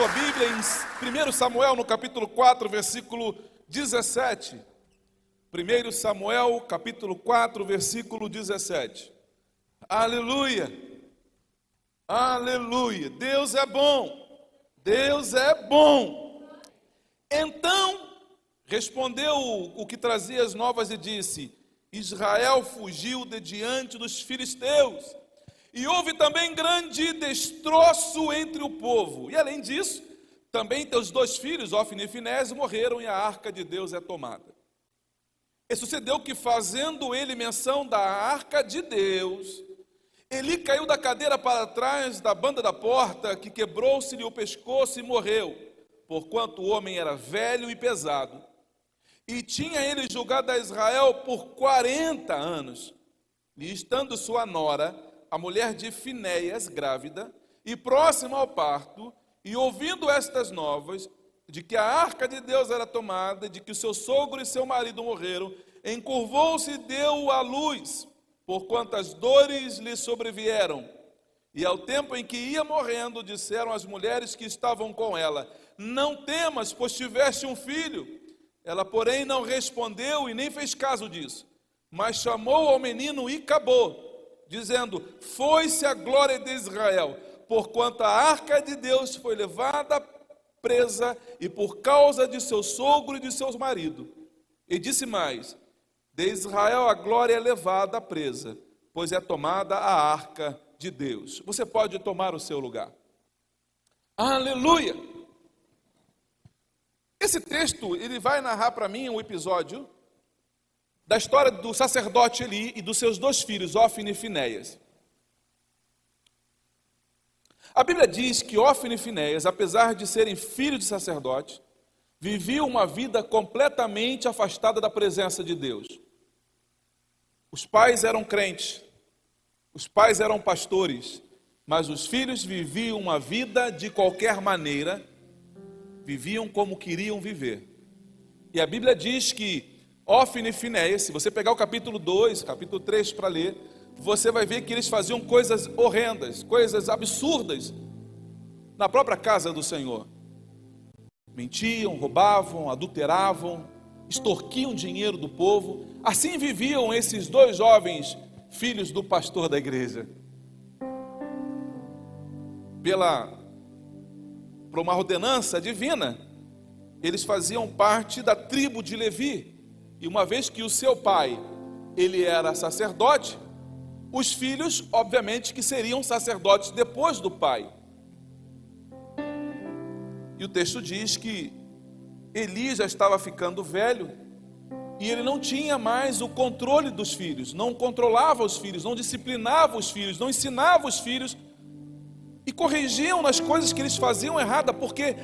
Sua Bíblia em 1 Samuel, no capítulo 4, versículo 17. 1 Samuel, capítulo 4, versículo 17. Aleluia! Aleluia! Deus é bom! Deus é bom! Então respondeu o que trazia as novas e disse: Israel fugiu de diante dos filisteus, e houve também grande destroço entre o povo. E além disso, também teus dois filhos, Ofne e Finés, morreram e a arca de Deus é tomada. E sucedeu que, fazendo ele menção da arca de Deus, Eli caiu da cadeira para trás da banda da porta, que quebrou-se-lhe o pescoço e morreu, porquanto o homem era velho e pesado. E tinha ele julgado a Israel por quarenta anos. E estando sua nora, a mulher de Finéias, grávida, e próxima ao parto, e ouvindo estas novas, de que a arca de Deus era tomada, de que o seu sogro e seu marido morreram, encurvou-se e deu à luz, por quantas dores lhe sobrevieram. E ao tempo em que ia morrendo, disseram as mulheres que estavam com ela: Não temas, pois tiveste um filho. Ela, porém, não respondeu e nem fez caso disso, mas chamou ao menino e acabou, dizendo: Foi-se a glória de Israel, porquanto a arca de Deus foi levada presa e por causa de seu sogro e de seus maridos. E disse mais: De Israel a glória é levada presa, pois é tomada a arca de Deus. Você pode tomar o seu lugar. Aleluia! Esse texto, ele vai narrar para mim um episódio da história do sacerdote Eli e dos seus dois filhos, Ofne e Finéias. A Bíblia diz que Ofne e Finéias, apesar de serem filhos de sacerdote, viviam uma vida completamente afastada da presença de Deus. Os pais eram crentes, os pais eram pastores, mas os filhos viviam uma vida de qualquer maneira, viviam como queriam viver. E a Bíblia diz que Ofne e Finéias, se você pegar o capítulo 2, capítulo 3 para ler, você vai ver que eles faziam coisas horrendas, coisas absurdas na própria casa do Senhor. Mentiam, roubavam, adulteravam, extorquiam dinheiro do povo. Assim viviam esses dois jovens filhos do pastor da igreja. Pela por uma ordenança divina, eles faziam parte da tribo de Levi. E uma vez que o seu pai, ele era sacerdote, os filhos, obviamente, que seriam sacerdotes depois do pai. E o texto diz que Eli já estava ficando velho e ele não tinha mais o controle dos filhos, não controlava os filhos, não disciplinava os filhos, não ensinava os filhos e corrigiam nas coisas que eles faziam errada, porque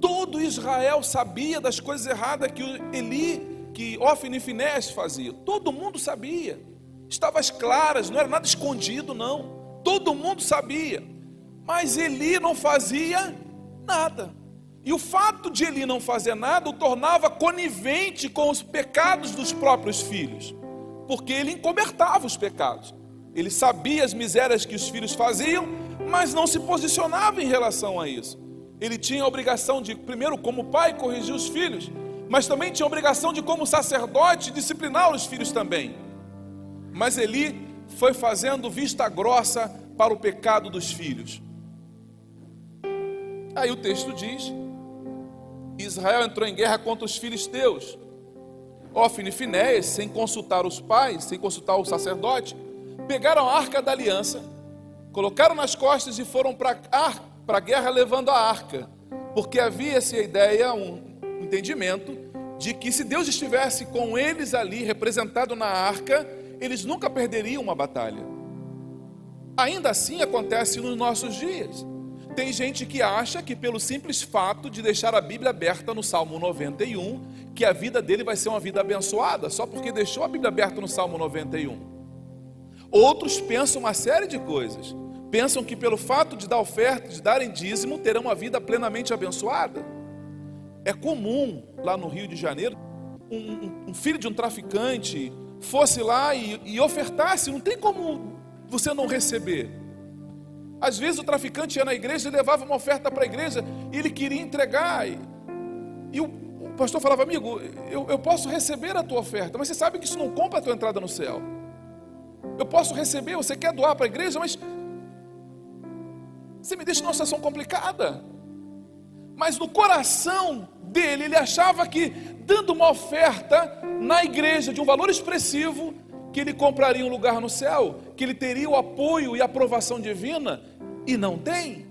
todo Israel sabia das coisas erradas que Eli, que Ofni e Finés faziam. Todo mundo sabia. Estava às claras, não era nada escondido, não. Todo mundo sabia. Mas Eli não fazia nada. E o fato de Eli não fazer nada o tornava conivente com os pecados dos próprios filhos, porque ele encobertava os pecados. Ele sabia as misérias que os filhos faziam, mas não se posicionava em relação a isso. Ele tinha a obrigação de, primeiro, como pai, corrigir os filhos, mas também tinha a obrigação de, como sacerdote, disciplinar os filhos também. Mas Eli foi fazendo vista grossa para o pecado dos filhos. Aí o texto diz: Israel entrou em guerra contra os filisteus. Ofne e Finéias, sem consultar os pais, sem consultar o sacerdote, pegaram a arca da aliança, colocaram nas costas e foram para a guerra levando a arca, porque havia essa ideia, um entendimento, de que se Deus estivesse com eles ali, representado na arca, eles nunca perderiam uma batalha. Ainda assim acontece nos nossos dias. Tem gente que acha que pelo simples fato de deixar a Bíblia aberta no Salmo 91, que a vida dele vai ser uma vida abençoada, só porque deixou a Bíblia aberta no Salmo 91. Outros pensam uma série de coisas. Pensam que pelo fato de dar oferta, de darem dízimo, terão uma vida plenamente abençoada. É comum lá no Rio de Janeiro um, um filho de um traficante fosse lá e, e ofertasse, não tem como você não receber. Às vezes o traficante ia na igreja e levava uma oferta para a igreja e ele queria entregar. E, e o, o, pastor falava, amigo, eu, eu posso receber a tua oferta, mas você sabe que isso não compra a tua entrada no céu. Eu posso receber, você quer doar para a igreja, mas você me deixa numa situação complicada. Mas no coração dele, ele achava que dando uma oferta na igreja de um valor expressivo, que ele compraria um lugar no céu, que ele teria o apoio e aprovação divina, e não tem.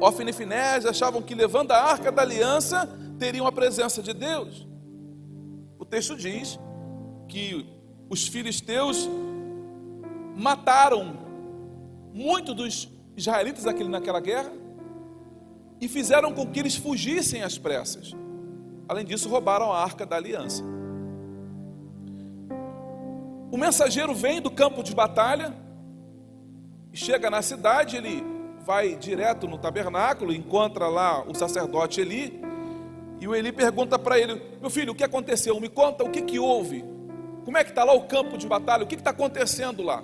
Ofne e Finés achavam que levando a arca da aliança, teriam a presença de Deus. O texto diz que os filisteus mataram muitos dos israelitas naquela guerra e fizeram com que eles fugissem às pressas. Além disso, roubaram a arca da aliança. O mensageiro vem do campo de batalha, chega na cidade, ele vai direto no tabernáculo, encontra lá o sacerdote Eli, e o Eli pergunta para ele: Meu filho, o que aconteceu? Me conta o que, que houve. Como é que está lá o campo de batalha? O que está acontecendo lá?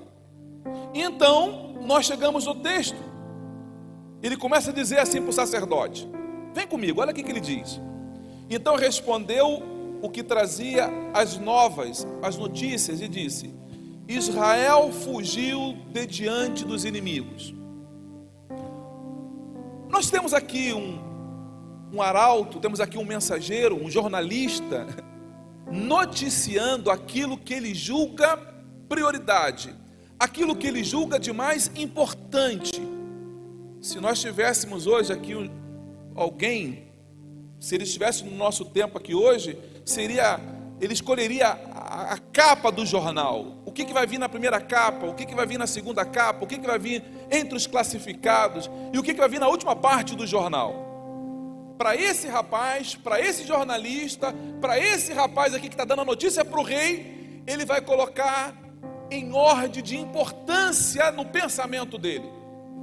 E então, nós chegamos no texto. Ele começa a dizer assim para o sacerdote: Vem comigo, olha o que, ele diz. Então respondeu o que trazia as novas, as notícias, e disse: Israel fugiu de diante dos inimigos. Nós temos aqui um, um arauto, temos aqui um mensageiro, um jornalista, noticiando aquilo que ele julga prioridade, aquilo que ele julga de mais importante. Se nós tivéssemos hoje aqui alguém, se ele estivesse no nosso tempo aqui hoje, seria, ele escolheria a, a capa do jornal. O que, que vai vir na primeira capa, o que, que vai vir na segunda capa, o que, que vai vir entre os classificados e o que, que vai vir na última parte do jornal. Para esse rapaz, para esse jornalista, para esse rapaz aqui que está dando a notícia para o rei, ele vai colocar em ordem de importância no pensamento dele.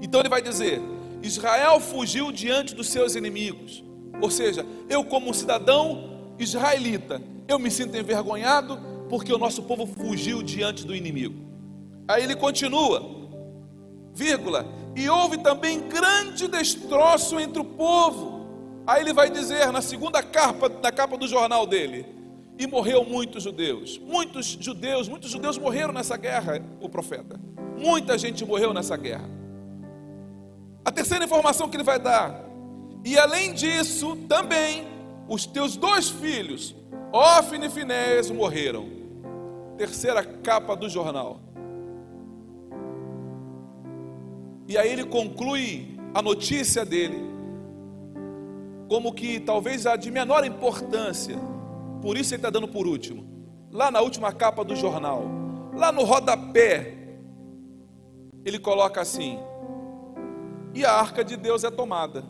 Então ele vai dizer: Israel fugiu diante dos seus inimigos. Ou seja, eu, como cidadão israelita, eu me sinto envergonhado porque o nosso povo fugiu diante do inimigo. Aí ele continua, vírgula, e houve também grande destroço entre o povo. Aí ele vai dizer na segunda capa, na capa do jornal dele, e morreu muitos judeus. Muitos judeus, muitos judeus morreram nessa guerra, o profeta. Muita gente morreu nessa guerra. A terceira informação que ele vai dar, e além disso, também os teus dois filhos, Ofne e Finés, morreram. Terceira capa do jornal. E aí ele conclui a notícia dele, como que talvez a de menor importância, por isso ele está dando por último. Lá na última capa do jornal, lá no rodapé, ele coloca assim: e a arca de Deus é tomada.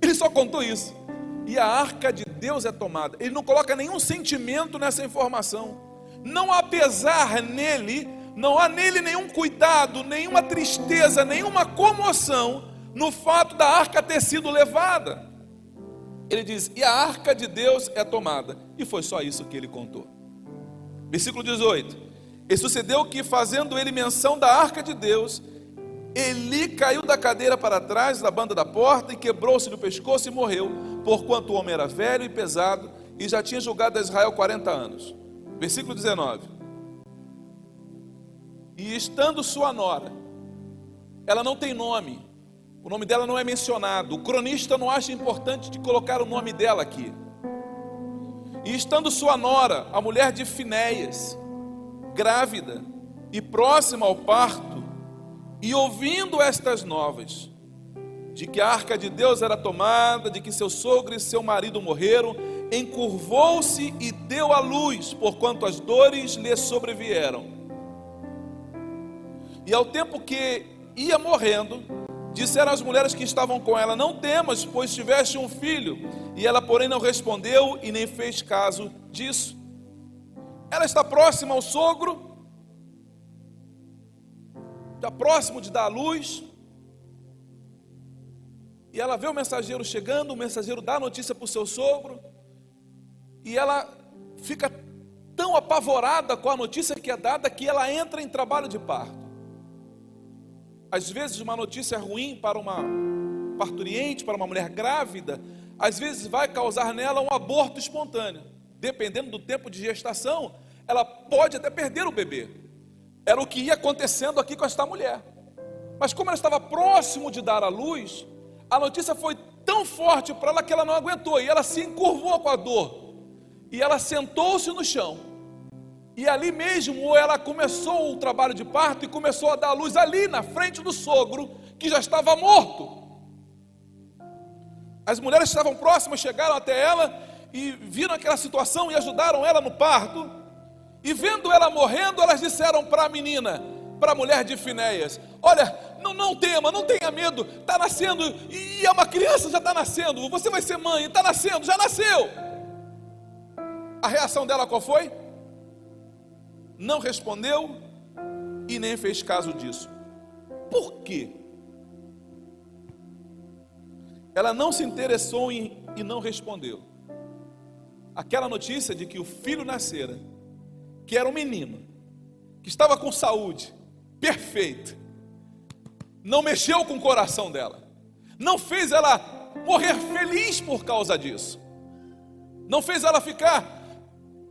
Ele só contou isso. E a arca de Deus é tomada. Ele não coloca nenhum sentimento nessa informação. Não há pesar nele, não há nele nenhum cuidado, nenhuma tristeza, nenhuma comoção no fato da arca ter sido levada. Ele diz: E a arca de Deus é tomada. E foi só isso que ele contou. Versículo 18: E sucedeu que, fazendo ele menção da arca de Deus, Eli caiu da cadeira para trás da banda da porta e quebrou-se no pescoço e morreu, porquanto o homem era velho e pesado e já tinha julgado a Israel 40 anos. Versículo 19. E estando sua nora, ela não tem nome, o nome dela não é mencionado, o cronista não acha importante de colocar o nome dela aqui. E estando sua nora, a mulher de Finéias, grávida e próxima ao parto, e ouvindo estas novas, de que a arca de Deus era tomada, de que seu sogro e seu marido morreram, encurvou-se e deu à luz, porquanto as dores lhe sobrevieram. E ao tempo que ia morrendo, disseram as mulheres que estavam com ela: Não temas, pois tiveste um filho. E ela, porém, não respondeu e nem fez caso disso. Ela está próxima ao sogro, está próximo de dar a luz. E ela vê o mensageiro chegando, o mensageiro dá a notícia para o seu sogro. E ela fica tão apavorada com a notícia que é dada que ela entra em trabalho de parto. Às vezes, uma notícia ruim para uma parturiente, para uma mulher grávida, às vezes vai causar nela um aborto espontâneo. Dependendo do tempo de gestação, ela pode até perder o bebê. Era o que ia acontecendo aqui com esta mulher. Mas como ela estava próximo de dar à luz, a notícia foi tão forte para ela que ela não aguentou e ela se encurvou com a dor e ela sentou-se no chão. E ali mesmo ela começou o trabalho de parto e começou a dar a luz ali na frente do sogro, que já estava morto. As mulheres estavam próximas chegaram até ela e viram aquela situação e ajudaram ela no parto. E vendo ela morrendo, elas disseram para a menina, para a mulher de Finéias: Olha, não, não tema, não tenha medo, está nascendo, e é uma criança, já está nascendo, você vai ser mãe, está nascendo, já nasceu. A reação dela qual foi? Não respondeu e nem fez caso disso. Por quê? Ela não se interessou em, e não respondeu. Aquela notícia de que o filho nascera, que era um menino, que estava com saúde, perfeito, não mexeu com o coração dela, não fez ela morrer feliz por causa disso, não fez ela ficar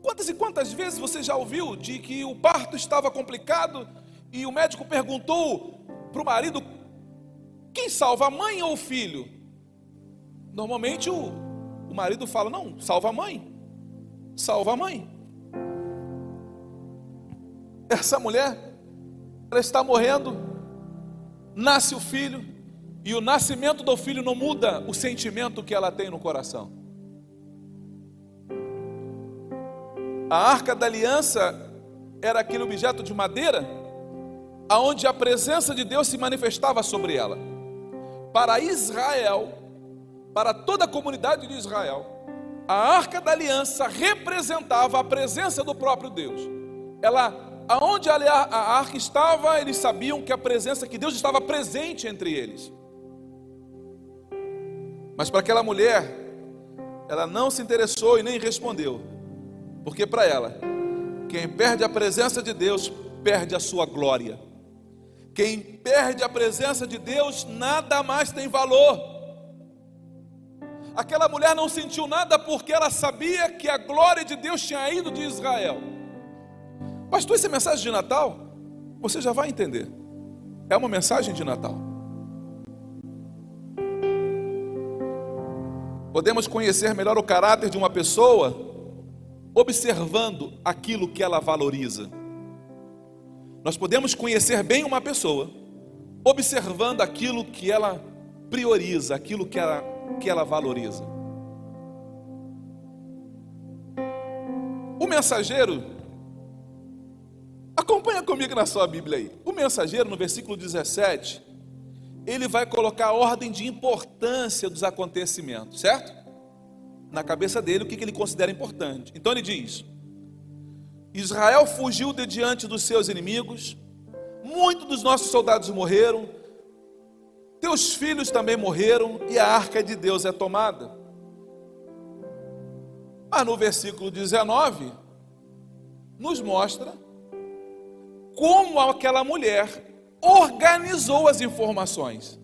Quantas e quantas vezes você já ouviu de que o parto estava complicado e o médico perguntou para o marido: quem salva, a mãe ou o filho? Normalmente o, o marido fala: não, salva a mãe, salva a mãe. Essa mulher, ela está morrendo, nasce o filho, e o nascimento do filho não muda o sentimento que ela tem no coração. A arca da aliança era aquele objeto de madeira aonde a presença de Deus se manifestava sobre ela. Para Israel, para toda a comunidade de Israel, a arca da aliança representava a presença do próprio Deus. Ela, aonde a arca estava, eles sabiam que a presença que Deus estava presente entre eles. Mas para aquela mulher, ela não se interessou e nem respondeu. Porque para ela, quem perde a presença de Deus, perde a sua glória. Quem perde a presença de Deus, nada mais tem valor. Aquela mulher não sentiu nada porque ela sabia que a glória de Deus tinha ido de Israel. Pastor, essa é mensagem de Natal? Você já vai entender. É uma mensagem de Natal. Podemos conhecer melhor o caráter de uma pessoa observando aquilo que ela valoriza. Nós podemos conhecer bem uma pessoa observando aquilo que ela prioriza, aquilo que ela, que ela valoriza. O mensageiro, acompanha comigo na sua Bíblia aí. O mensageiro, no versículo 17, ele vai colocar a ordem de importância dos acontecimentos, certo? na cabeça dele o que ele considera importante. Então ele diz: Israel fugiu de diante dos seus inimigos, muitos dos nossos soldados morreram, teus filhos também morreram, e a arca de Deus é tomada. Mas no versículo 19, nos mostra como aquela mulher organizou as informações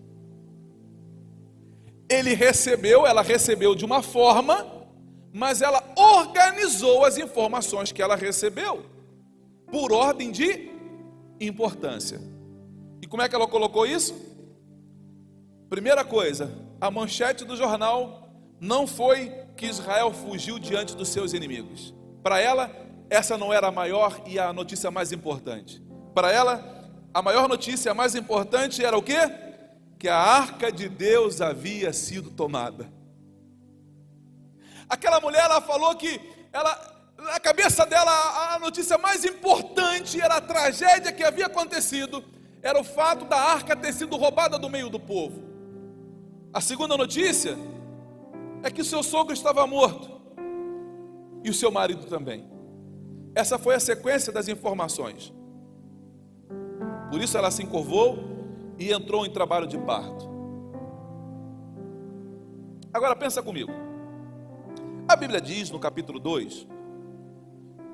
ele recebeu, ela recebeu de uma forma, mas ela organizou as informações que ela recebeu por ordem de importância. E como é que ela colocou isso? Primeira coisa, a manchete do jornal não foi que Israel fugiu diante dos seus inimigos. Para ela, essa não era a maior e a notícia mais importante. Para ela, a maior notícia, a mais importante era o quê? que a arca de Deus havia sido tomada. Aquela mulher, ela falou que ela, na cabeça dela, a notícia mais importante era a tragédia que havia acontecido, era o fato da arca ter sido roubada do meio do povo. A segunda notícia é que o seu sogro estava morto e o seu marido também. Essa foi a sequência das informações. Por isso ela se encurvou e entrou em trabalho de parto. Agora pensa comigo. A Bíblia diz no capítulo 2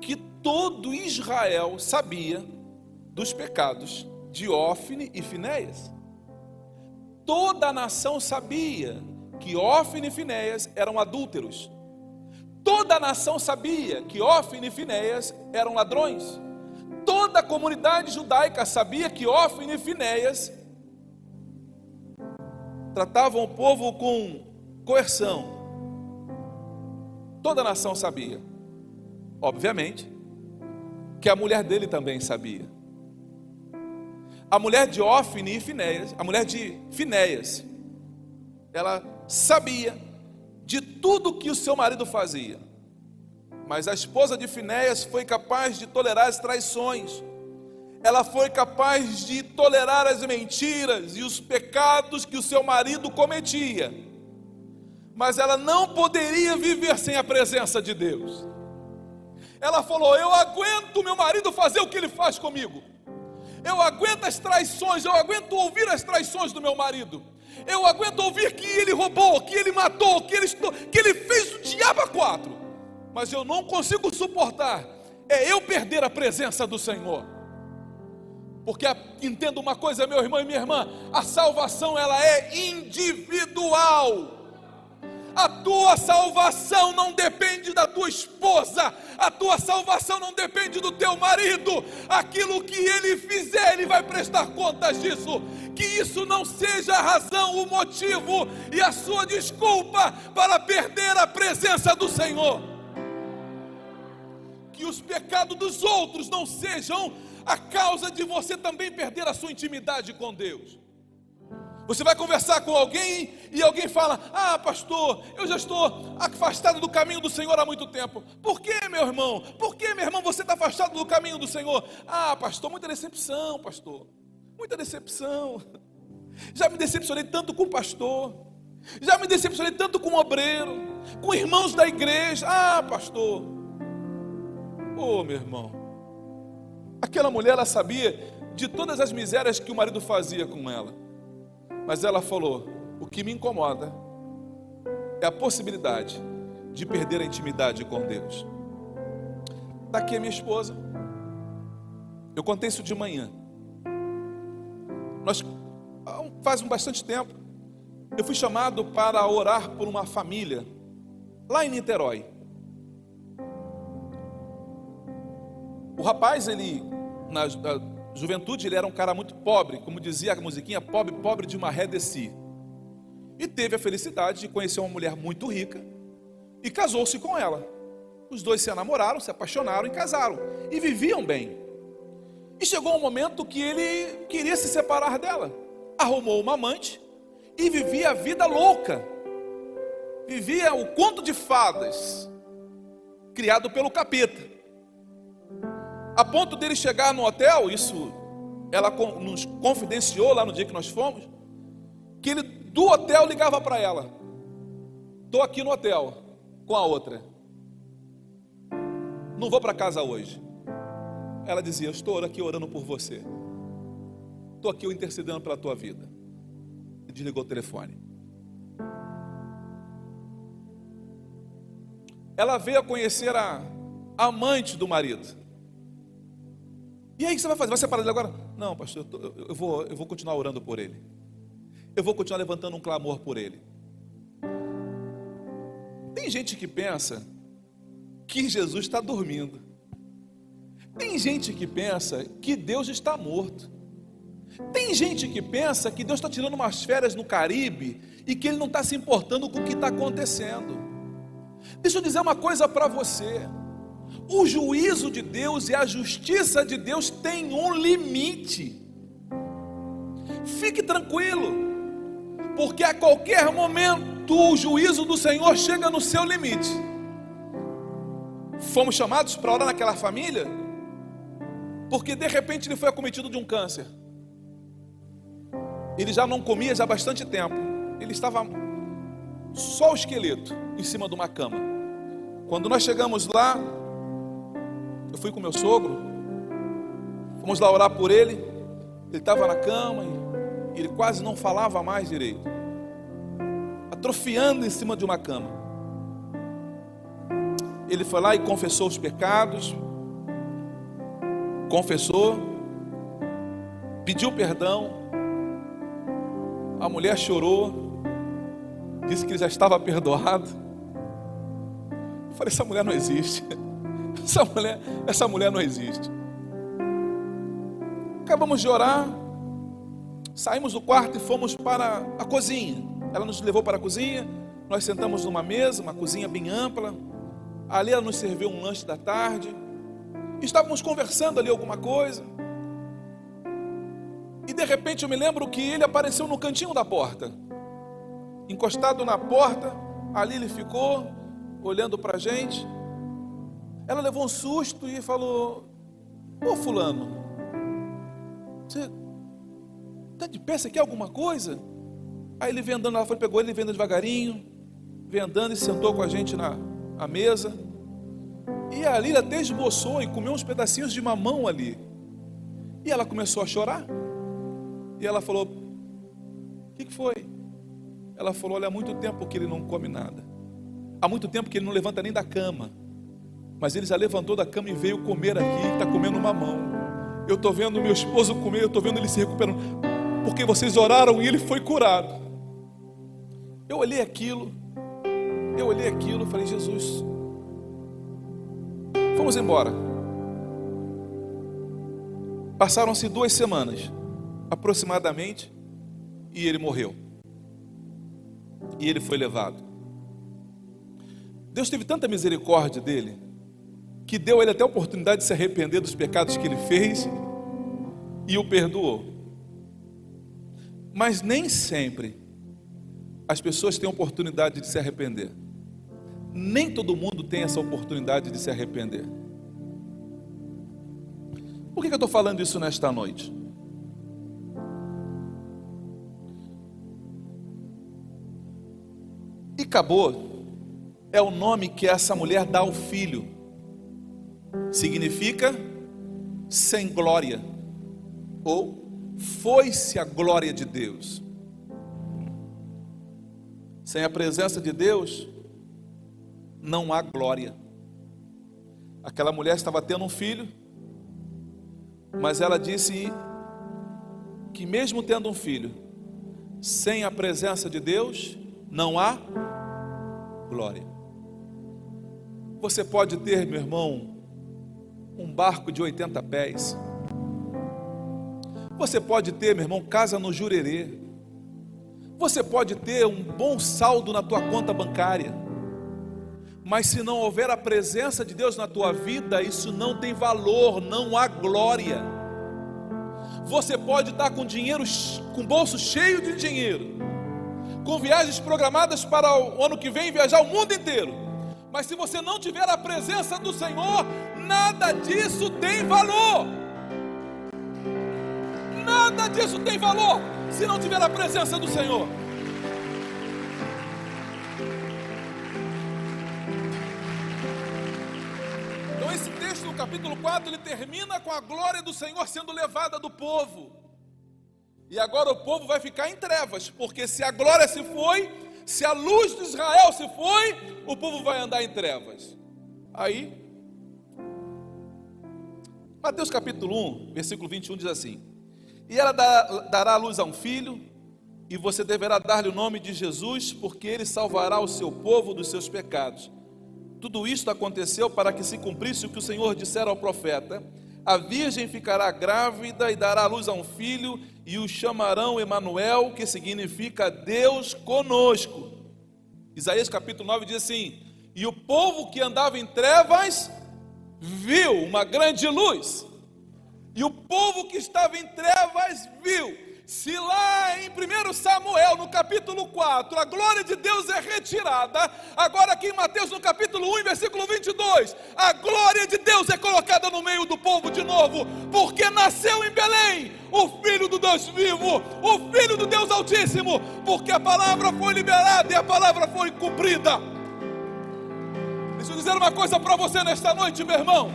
que todo Israel sabia dos pecados de Ófine e Finéias. Toda a nação sabia que Ófine e Finéias eram adúlteros. Toda a nação sabia que Ófine e Finéias eram ladrões. Toda a comunidade judaica sabia que Ófine e Finéias tratavam o povo com coerção. Toda a nação sabia. Obviamente que a mulher dele também sabia. A mulher de Ófine e Finéias, a mulher de Finéias, ela sabia de tudo que o seu marido fazia. Mas a esposa de Finéias foi capaz de tolerar as traições. Ela foi capaz de tolerar as mentiras e os pecados que o seu marido cometia. Mas ela não poderia viver sem a presença de Deus. Ela falou: Eu aguento meu marido fazer o que ele faz comigo. Eu aguento as traições, eu aguento ouvir as traições do meu marido. Eu aguento ouvir que ele roubou, que ele matou, que ele, que ele fez o diabo a quatro. Mas eu não consigo suportar é eu perder a presença do Senhor. Porque entenda uma coisa, meu irmão e minha irmã, a salvação ela é individual. A tua salvação não depende da tua salvação não depende do teu marido. Aquilo que ele fizer, ele vai prestar contas disso. Que isso não seja a razão, o motivo e a sua desculpa para perder a presença do Senhor. Que os pecados dos outros não sejam a causa de você também perder a sua intimidade com Deus. Você vai conversar com alguém e alguém fala: Ah, pastor, eu já estou afastado do caminho do Senhor há muito tempo. Por que, meu irmão? Por que, meu irmão, você está afastado do caminho do Senhor? Ah, pastor, muita decepção, pastor. Muita decepção. Já me decepcionei tanto com o pastor. Já me decepcionei tanto com o obreiro, com irmãos da igreja. Ah, pastor. Oh, meu irmão. Aquela mulher, ela sabia de todas as misérias que o marido fazia com ela. Mas ela falou: o que me incomoda é a possibilidade de perder a intimidade com Deus. Está aqui a minha esposa. Eu contei isso de manhã. Nós, faz um bastante tempo, eu fui chamado para orar por uma família lá em Niterói. O rapaz, ele, na, juventude ele era um cara muito pobre, como dizia a musiquinha, pobre, pobre de uma ré de si. E teve a felicidade de conhecer uma mulher muito rica e casou-se com ela. Os dois se enamoraram, se apaixonaram e casaram. E viviam bem. E chegou um momento que ele queria se separar dela. Arrumou uma amante e vivia a vida louca. Vivia o conto de fadas, criado pelo capeta. A ponto dele chegar no hotel, isso ela nos confidenciou lá no dia que nós fomos, que ele do hotel ligava para ela: Estou aqui no hotel com a outra, não vou para casa hoje. Ela dizia: Estou aqui orando por você, estou aqui intercedendo pela tua vida. E desligou o telefone. Ela veio a conhecer a amante do marido. E aí o que você vai fazer? Vai separar ele agora? Não, pastor, eu, tô, eu, vou, eu vou continuar orando por ele. Eu vou continuar levantando um clamor por ele. Tem gente que pensa que Jesus está dormindo. Tem gente que pensa que Deus está morto. Tem gente que pensa que Deus está tirando umas férias no Caribe e que Ele não está se importando com o que está acontecendo. Deixa eu dizer uma coisa para você. O juízo de Deus e a justiça de Deus têm um limite. Fique tranquilo. porque a qualquer momento o juízo do Senhor chega no seu limite. Fomos chamados para orar naquela família, porque de repente ele foi acometido de um câncer. Ele já não comia já há bastante tempo. Ele estava só o esqueleto em cima de uma cama. Quando nós chegamos lá, eu fui com meu sogro, fomos lá orar por ele. Ele estava na cama e ele quase não falava mais direito, atrofiando em cima de uma cama. Ele foi lá e confessou os pecados, confessou, pediu perdão a mulher chorou, disse que já estava perdoado. Eu falei: essa mulher não existe. Essa mulher, essa mulher não existe. Acabamos de orar, saímos do quarto e fomos para a cozinha. Ela nos levou para a cozinha, nós sentamos numa mesa, uma cozinha bem ampla. Ali ela nos serviu um lanche da tarde. Estávamos conversando ali alguma coisa. E de repente eu me lembro que ele apareceu no cantinho da porta. Encostado na porta, ali ele ficou, olhando para a gente. Ela levou um susto e falou: Ô Fulano, você está de pé? Você quer alguma coisa? Aí ele vem andando, ela foi, pegou ele, vendo devagarinho, vem andando e sentou com a gente na a mesa. E ali ele até esboçou e comeu uns pedacinhos de mamão ali. E ela começou a chorar. E ela falou: O que, que foi? Ela falou: Olha, há muito tempo que ele não come nada. Há muito tempo que ele não levanta nem da cama. Mas ele já levantou da cama e veio comer aqui, está comendo uma mão. Eu estou vendo meu esposo comer, eu estou vendo ele se recuperando. Porque vocês oraram e ele foi curado. Eu olhei aquilo, eu olhei aquilo e falei, Jesus, vamos embora. Passaram-se duas semanas aproximadamente, e ele morreu. E ele foi levado. Deus teve tanta misericórdia dele, que deu a ele até a oportunidade de se arrepender dos pecados que ele fez e o perdoou. Mas nem sempre as pessoas têm oportunidade de se arrepender. Nem todo mundo tem essa oportunidade de se arrepender. Por que eu estou falando isso nesta noite? Icabô é o nome que essa mulher dá ao filho. Significa sem glória ou foi-se a glória de Deus. Sem a presença de Deus não há glória. Aquela mulher estava tendo um filho, mas ela disse que mesmo tendo um filho, sem a presença de Deus, não há glória. Você pode ter, meu irmão, um barco de 80 pés. Você pode ter, meu irmão, casa no Jurerê. Você pode ter um bom saldo na tua conta bancária. Mas se não houver a presença de Deus na tua vida, isso não tem valor, não há glória. Você pode estar com dinheiro, com bolso cheio de dinheiro, com viagens programadas para o ano que vem, viajar o mundo inteiro. Mas se você não tiver a presença do Senhor, nada disso tem valor. Nada disso tem valor se não tiver a presença do Senhor. Então, esse texto, no capítulo 4, ele termina com a glória do Senhor sendo levada do povo. E agora o povo vai ficar em trevas, porque se a glória se foi, se a luz de Israel se foi, o povo vai andar em trevas. Aí, Mateus capítulo 1, versículo 21 diz assim: E ela dará luz a um filho, e você deverá dar-lhe o nome de Jesus, porque ele salvará o seu povo dos seus pecados. Tudo isto aconteceu para que se cumprisse o que o Senhor dissera ao profeta: A virgem ficará grávida e dará luz a um filho e o chamarão Emanuel, que significa Deus conosco. Isaías capítulo 9 diz assim: E o povo que andava em trevas viu uma grande luz. E o povo que estava em trevas viu. Se lá em 1 Samuel, no capítulo 4, a glória de Deus é retirada, agora aqui em Mateus, no capítulo 1, versículo 22, a glória de Deus é colocada no meio do povo de novo, porque nasceu em Belém o Filho do Deus vivo, o Filho do Deus Altíssimo, porque a palavra foi liberada e a palavra foi cumprida. Deixa eu dizer uma coisa para você nesta noite, meu irmão.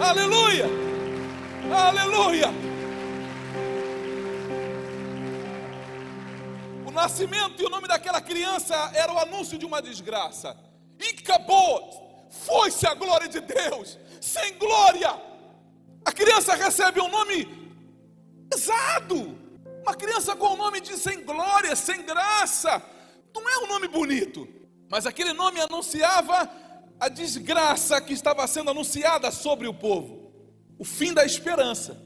Aleluia! Aleluia! Nascimento e o nome daquela criança era o anúncio de uma desgraça. E acabou. Foi-se a glória de Deus. Sem glória. A criança recebe um nome pesado. Uma criança com o nome de sem glória, sem graça. Não é um nome bonito. Mas aquele nome anunciava a desgraça que estava sendo anunciada sobre o povo. O fim da esperança.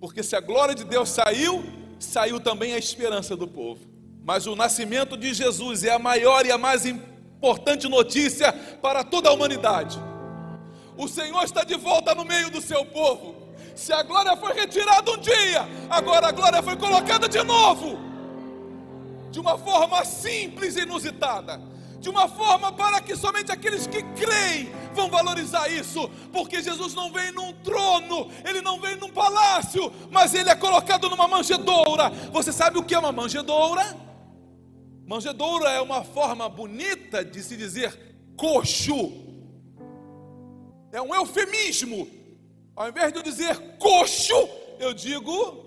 Porque se a glória de Deus saiu, saiu também a esperança do povo. Mas o nascimento de Jesus é a maior e a mais importante notícia para toda a humanidade. O Senhor está de volta no meio do seu povo. Se a glória foi retirada um dia, agora a glória foi colocada de novo. De uma forma simples e inusitada. De uma forma para que somente aqueles que creem vão valorizar isso, porque Jesus não vem num trono, ele não vem num palácio, mas ele é colocado numa manjedoura. Você sabe o que é uma manjedoura? Manjedoura é uma forma bonita de se dizer coxo. É um eufemismo. Ao invés de eu dizer coxo, eu digo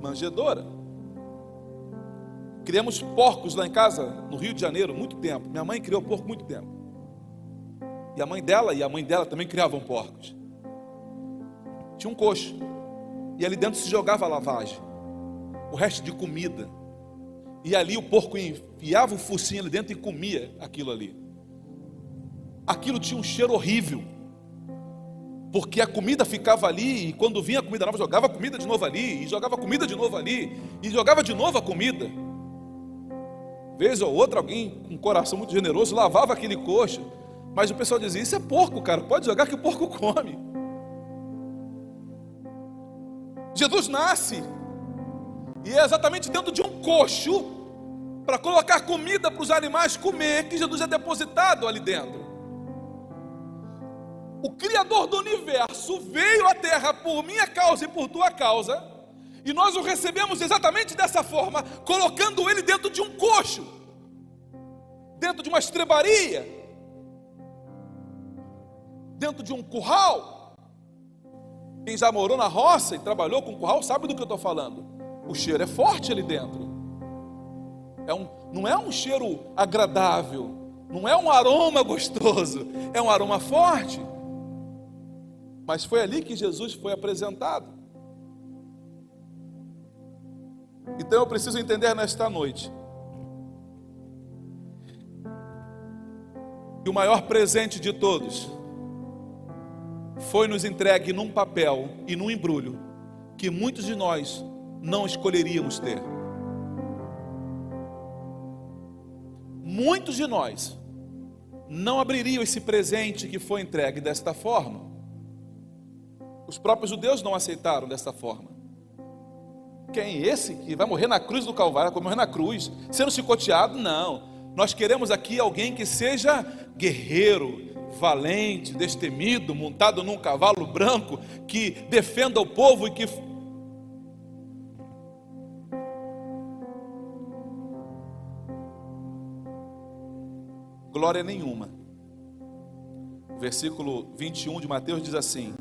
manjedoura. Criamos porcos lá em casa, no Rio de Janeiro, muito tempo. Minha mãe criou porco muito tempo. E a mãe dela e a mãe dela também criavam porcos. Tinha um coxo. E ali dentro se jogava lavagem o resto de comida. E ali o porco enfiava o focinho ali dentro e comia aquilo ali. Aquilo tinha um cheiro horrível. Porque a comida ficava ali, e quando vinha a comida nova, jogava a comida de novo ali, e jogava a comida de novo ali, e jogava de novo a comida. Vez ou outra, alguém com um coração muito generoso lavava aquele coxo, mas o pessoal dizia: Isso é porco, cara, pode jogar que o porco come. Jesus nasce e é exatamente dentro de um coxo, para colocar comida para os animais comer, que Jesus é depositado ali dentro. O Criador do universo veio à terra por minha causa e por tua causa, e nós o recebemos exatamente dessa forma, colocando ele dentro de um coxo, dentro de uma estrebaria, dentro de um curral. Quem já morou na roça e trabalhou com curral sabe do que eu estou falando. O cheiro é forte ali dentro. É um, não é um cheiro agradável, não é um aroma gostoso, é um aroma forte. Mas foi ali que Jesus foi apresentado. Então eu preciso entender nesta noite que o maior presente de todos foi nos entregue num papel e num embrulho que muitos de nós não escolheríamos ter. Muitos de nós não abririam esse presente que foi entregue desta forma. Os próprios judeus não aceitaram desta forma. Quem é esse que vai morrer na cruz do Calvário, vai morrer na cruz, sendo chicoteado? Não. Nós queremos aqui alguém que seja guerreiro, valente, destemido, montado num cavalo branco, que defenda o povo e que glória nenhuma. O versículo 21 de Mateus diz assim: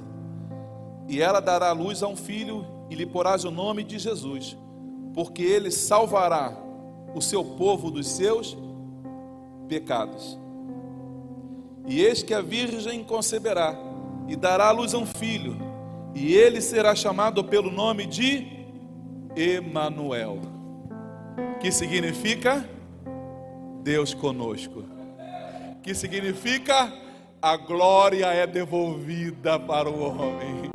E ela dará luz a um filho, e lhe porás o nome de Jesus, porque ele salvará o seu povo dos seus pecados. E eis que a virgem conceberá, e dará luz a um filho, e ele será chamado pelo nome de Emanuel, que significa Deus conosco que significa a glória é devolvida para o homem.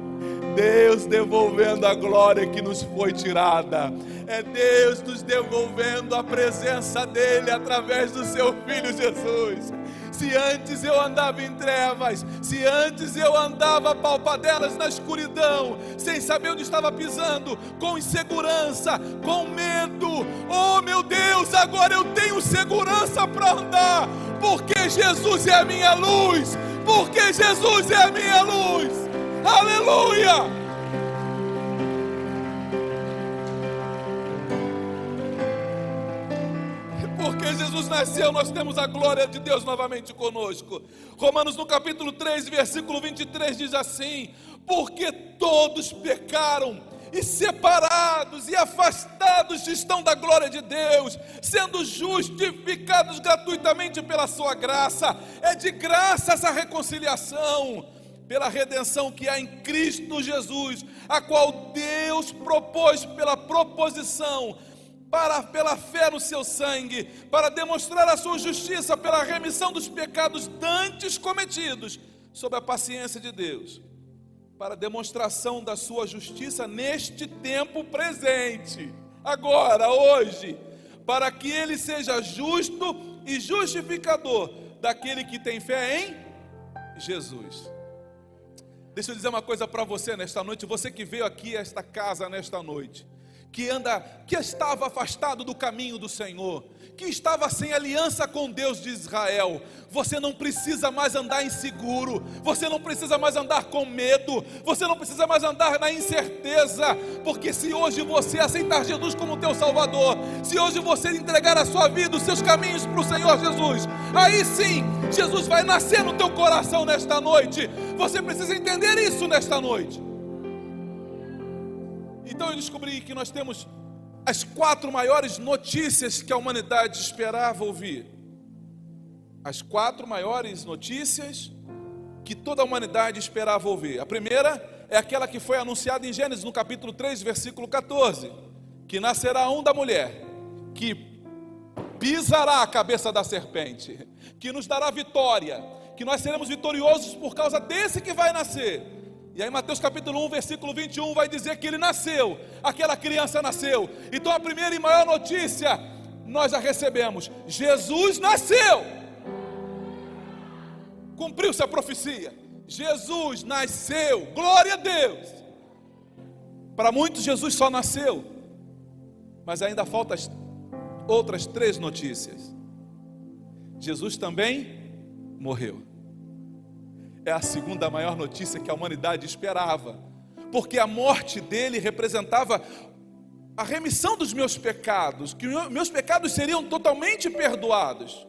Deus devolvendo a glória que nos foi tirada. É Deus nos devolvendo a presença dele através do seu filho Jesus. Se antes eu andava em trevas, se antes eu andava palpadelas na escuridão, sem saber onde estava pisando, com insegurança, com medo, oh meu Deus, agora eu tenho segurança para andar, porque Jesus é a minha luz, porque Jesus é a minha luz, aleluia! Jesus nasceu, nós temos a glória de Deus novamente conosco. Romanos no capítulo 3, versículo 23 diz assim: Porque todos pecaram e separados e afastados estão da glória de Deus, sendo justificados gratuitamente pela sua graça. É de graça essa reconciliação, pela redenção que há em Cristo Jesus, a qual Deus propôs pela proposição para pela fé no seu sangue, para demonstrar a sua justiça pela remissão dos pecados dantes cometidos, sob a paciência de Deus, para demonstração da sua justiça neste tempo presente, agora, hoje, para que ele seja justo e justificador daquele que tem fé em Jesus. Deixa eu dizer uma coisa para você nesta noite, você que veio aqui a esta casa nesta noite que anda, que estava afastado do caminho do Senhor, que estava sem aliança com Deus de Israel. Você não precisa mais andar inseguro, você não precisa mais andar com medo, você não precisa mais andar na incerteza, porque se hoje você aceitar Jesus como teu Salvador, se hoje você entregar a sua vida, os seus caminhos para o Senhor Jesus, aí sim, Jesus vai nascer no teu coração nesta noite. Você precisa entender isso nesta noite. Então eu descobri que nós temos as quatro maiores notícias que a humanidade esperava ouvir. As quatro maiores notícias que toda a humanidade esperava ouvir. A primeira é aquela que foi anunciada em Gênesis, no capítulo 3, versículo 14: que nascerá um da mulher, que pisará a cabeça da serpente, que nos dará vitória, que nós seremos vitoriosos por causa desse que vai nascer. E aí, Mateus capítulo 1, versículo 21 vai dizer que ele nasceu, aquela criança nasceu. Então, a primeira e maior notícia nós já recebemos: Jesus nasceu. Cumpriu-se a profecia. Jesus nasceu, glória a Deus. Para muitos, Jesus só nasceu, mas ainda faltam outras três notícias. Jesus também morreu é a segunda maior notícia que a humanidade esperava, porque a morte dele representava a remissão dos meus pecados, que meus pecados seriam totalmente perdoados.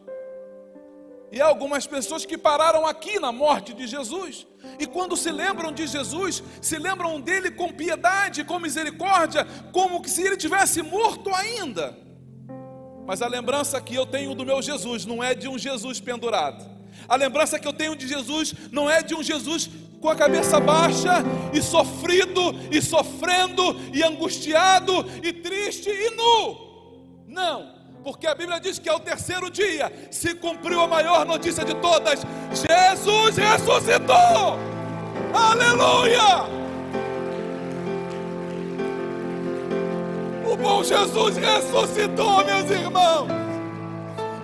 E há algumas pessoas que pararam aqui na morte de Jesus, e quando se lembram de Jesus, se lembram dele com piedade, com misericórdia, como se ele tivesse morto ainda. Mas a lembrança que eu tenho do meu Jesus não é de um Jesus pendurado a lembrança que eu tenho de Jesus não é de um Jesus com a cabeça baixa e sofrido e sofrendo e angustiado e triste e nu. Não, porque a Bíblia diz que ao terceiro dia se cumpriu a maior notícia de todas: Jesus ressuscitou. Aleluia! O bom Jesus ressuscitou, meus irmãos.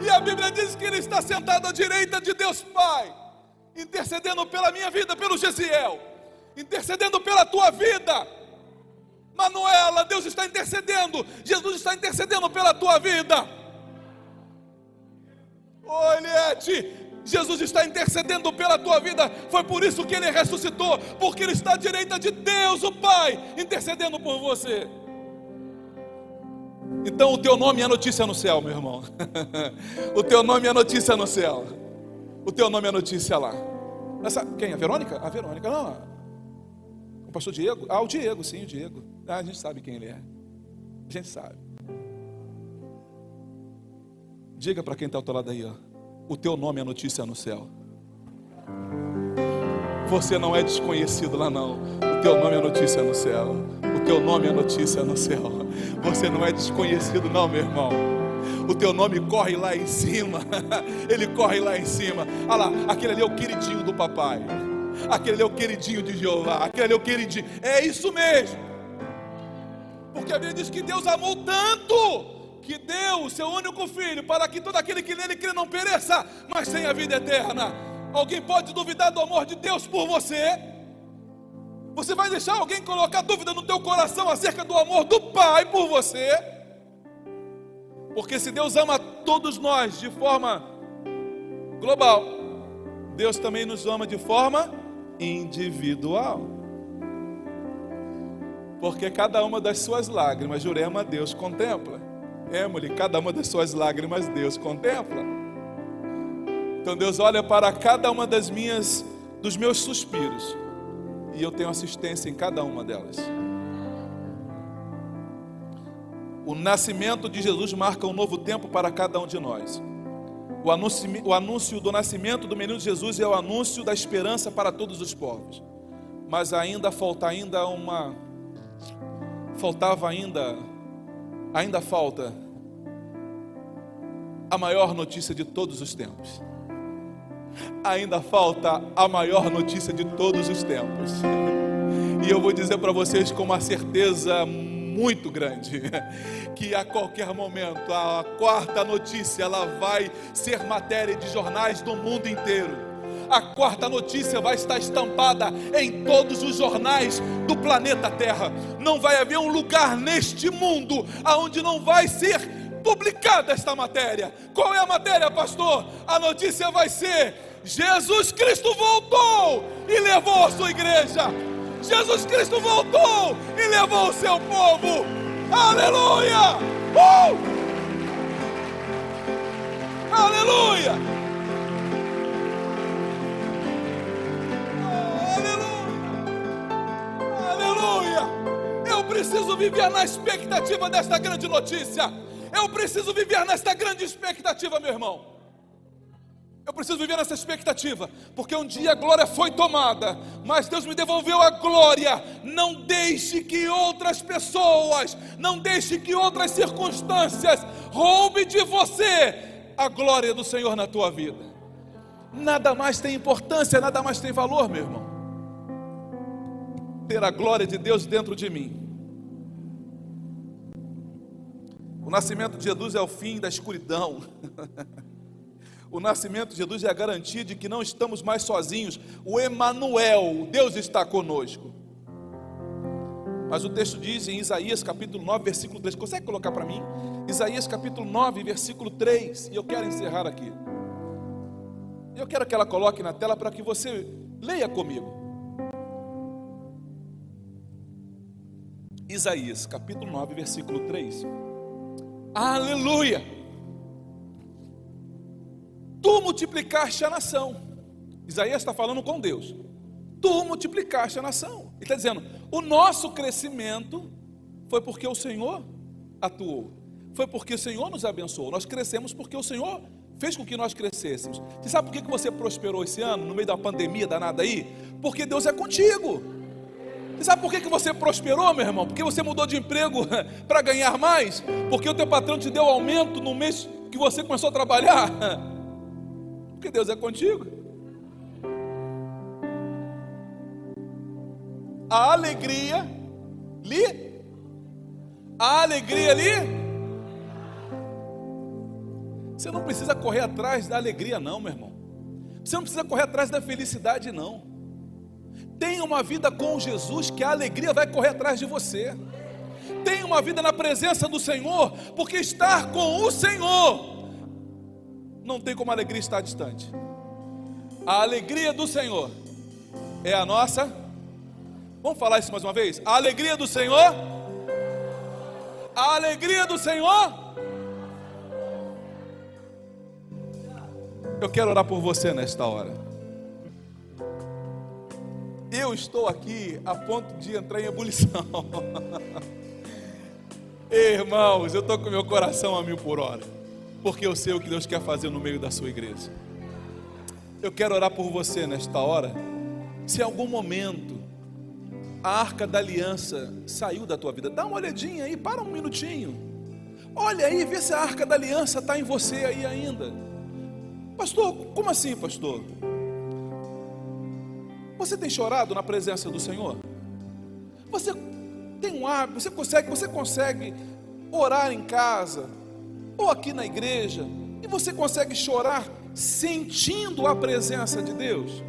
E a Bíblia diz que ele está sentado à direita de Deus Pai, intercedendo pela minha vida, pelo Gesiel, intercedendo pela tua vida. Manuela, Deus está intercedendo, Jesus está intercedendo pela tua vida. Ô Eliette, Jesus está intercedendo pela tua vida, foi por isso que ele ressuscitou, porque ele está à direita de Deus, o Pai, intercedendo por você. Então o teu nome é notícia no céu, meu irmão. o teu nome é notícia no céu. O teu nome é notícia lá. Essa, quem? A Verônica? A Verônica, não. O pastor Diego? Ah, o Diego, sim, o Diego. Ah, a gente sabe quem ele é. A gente sabe. Diga para quem está ao teu lado aí, ó. O teu nome é notícia no céu. Você não é desconhecido lá, não. O teu nome é notícia no céu. Teu nome é notícia no céu. Você não é desconhecido, não, meu irmão. O teu nome corre lá em cima. Ele corre lá em cima. Olha lá, aquele ali é o queridinho do papai. Aquele ali é o queridinho de Jeová. Aquele ali é o queridinho. É isso mesmo. Porque a Bíblia diz que Deus amou tanto que deu o seu único filho para que todo aquele que nele crê não pereça, mas tenha vida eterna. Alguém pode duvidar do amor de Deus por você? Você vai deixar alguém colocar dúvida no teu coração acerca do amor do Pai por você? Porque se Deus ama todos nós de forma global, Deus também nos ama de forma individual. Porque cada uma das suas lágrimas, Jurema, Deus contempla. Emily, cada uma das suas lágrimas, Deus contempla. Então Deus olha para cada uma das minhas, dos meus suspiros, e eu tenho assistência em cada uma delas. O nascimento de Jesus marca um novo tempo para cada um de nós. O anúncio, o anúncio do nascimento do menino Jesus é o anúncio da esperança para todos os povos. Mas ainda falta ainda uma faltava ainda ainda falta a maior notícia de todos os tempos. Ainda falta a maior notícia de todos os tempos. E eu vou dizer para vocês com uma certeza muito grande, que a qualquer momento a quarta notícia ela vai ser matéria de jornais do mundo inteiro. A quarta notícia vai estar estampada em todos os jornais do planeta Terra. Não vai haver um lugar neste mundo aonde não vai ser publicada esta matéria. Qual é a matéria, pastor? A notícia vai ser: Jesus Cristo voltou e levou a sua igreja. Jesus Cristo voltou e levou o seu povo. Aleluia! Uh! Aleluia! Aleluia! Aleluia! Eu preciso viver na expectativa desta grande notícia. Eu preciso viver nesta grande expectativa, meu irmão. Eu preciso viver nessa expectativa, porque um dia a glória foi tomada, mas Deus me devolveu a glória. Não deixe que outras pessoas, não deixe que outras circunstâncias roube de você a glória do Senhor na tua vida. Nada mais tem importância, nada mais tem valor, meu irmão. Ter a glória de Deus dentro de mim. O nascimento de Jesus é o fim da escuridão. O nascimento de Jesus é a garantia de que não estamos mais sozinhos. O Emanuel, Deus está conosco. Mas o texto diz em Isaías capítulo 9, versículo 3. Consegue colocar para mim? Isaías capítulo 9, versículo 3. E eu quero encerrar aqui. Eu quero que ela coloque na tela para que você leia comigo. Isaías capítulo 9, versículo 3. Aleluia! Tu multiplicaste a nação. Isaías está falando com Deus. Tu multiplicaste a nação. Ele está dizendo: o nosso crescimento foi porque o Senhor atuou. Foi porque o Senhor nos abençoou. Nós crescemos porque o Senhor fez com que nós crescêssemos. Você sabe por que você prosperou esse ano, no meio da pandemia danada aí? Porque Deus é contigo. Você sabe por que você prosperou, meu irmão? Porque você mudou de emprego para ganhar mais? Porque o teu patrão te deu aumento no mês que você começou a trabalhar? Porque Deus é contigo. A alegria lhe. A alegria lhe. Você não precisa correr atrás da alegria, não, meu irmão. Você não precisa correr atrás da felicidade, não. Tenha uma vida com Jesus, que a alegria vai correr atrás de você. Tenha uma vida na presença do Senhor, porque estar com o Senhor não tem como a alegria estar distante. A alegria do Senhor é a nossa. Vamos falar isso mais uma vez? A alegria do Senhor. A alegria do Senhor. Eu quero orar por você nesta hora. Eu estou aqui a ponto de entrar em ebulição. Irmãos, eu estou com meu coração a mil por hora porque eu sei o que Deus quer fazer no meio da sua igreja. Eu quero orar por você nesta hora. Se em algum momento a arca da aliança saiu da tua vida, dá uma olhadinha aí, para um minutinho. Olha aí, vê se a arca da aliança está em você aí ainda. Pastor, como assim, pastor? Você tem chorado na presença do Senhor? Você tem um hábito, você consegue, você consegue orar em casa, ou aqui na igreja, e você consegue chorar sentindo a presença de Deus?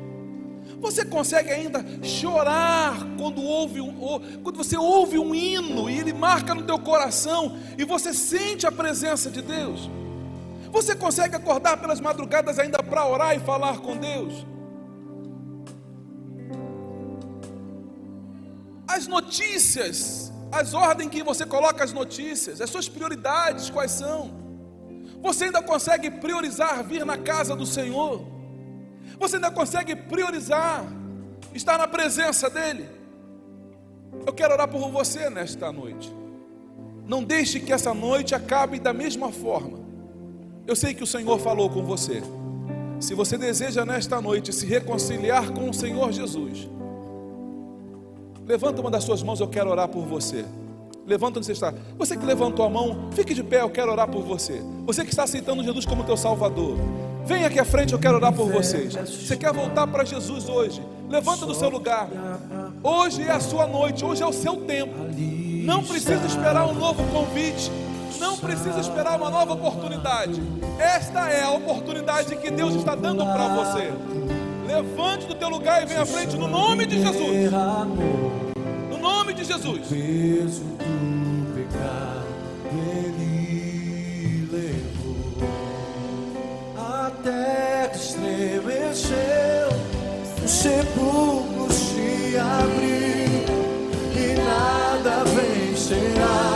Você consegue ainda chorar quando ouve um, quando você ouve um hino e ele marca no teu coração e você sente a presença de Deus? Você consegue acordar pelas madrugadas ainda para orar e falar com Deus? As notícias, as ordens que você coloca as notícias, as suas prioridades quais são? Você ainda consegue priorizar vir na casa do Senhor? Você ainda consegue priorizar estar na presença dEle? Eu quero orar por você nesta noite. Não deixe que essa noite acabe da mesma forma. Eu sei que o Senhor falou com você. Se você deseja nesta noite se reconciliar com o Senhor Jesus, levanta uma das suas mãos, eu quero orar por você. Levanta onde você está. Você que levantou a mão, fique de pé, eu quero orar por você. Você que está aceitando Jesus como teu Salvador, vem aqui à frente, eu quero orar por vocês. Você quer voltar para Jesus hoje? Levanta do seu lugar. Hoje é a sua noite, hoje é o seu tempo. Não precisa esperar um novo convite. Não precisa esperar uma nova oportunidade. Esta é a oportunidade que Deus está dando para você. Levante do teu lugar e venha à frente no nome de Jesus. No nome de Jesus. peso do pecado ele levou. A terra estremeceu, os sepulcros se abriu e nada vencerá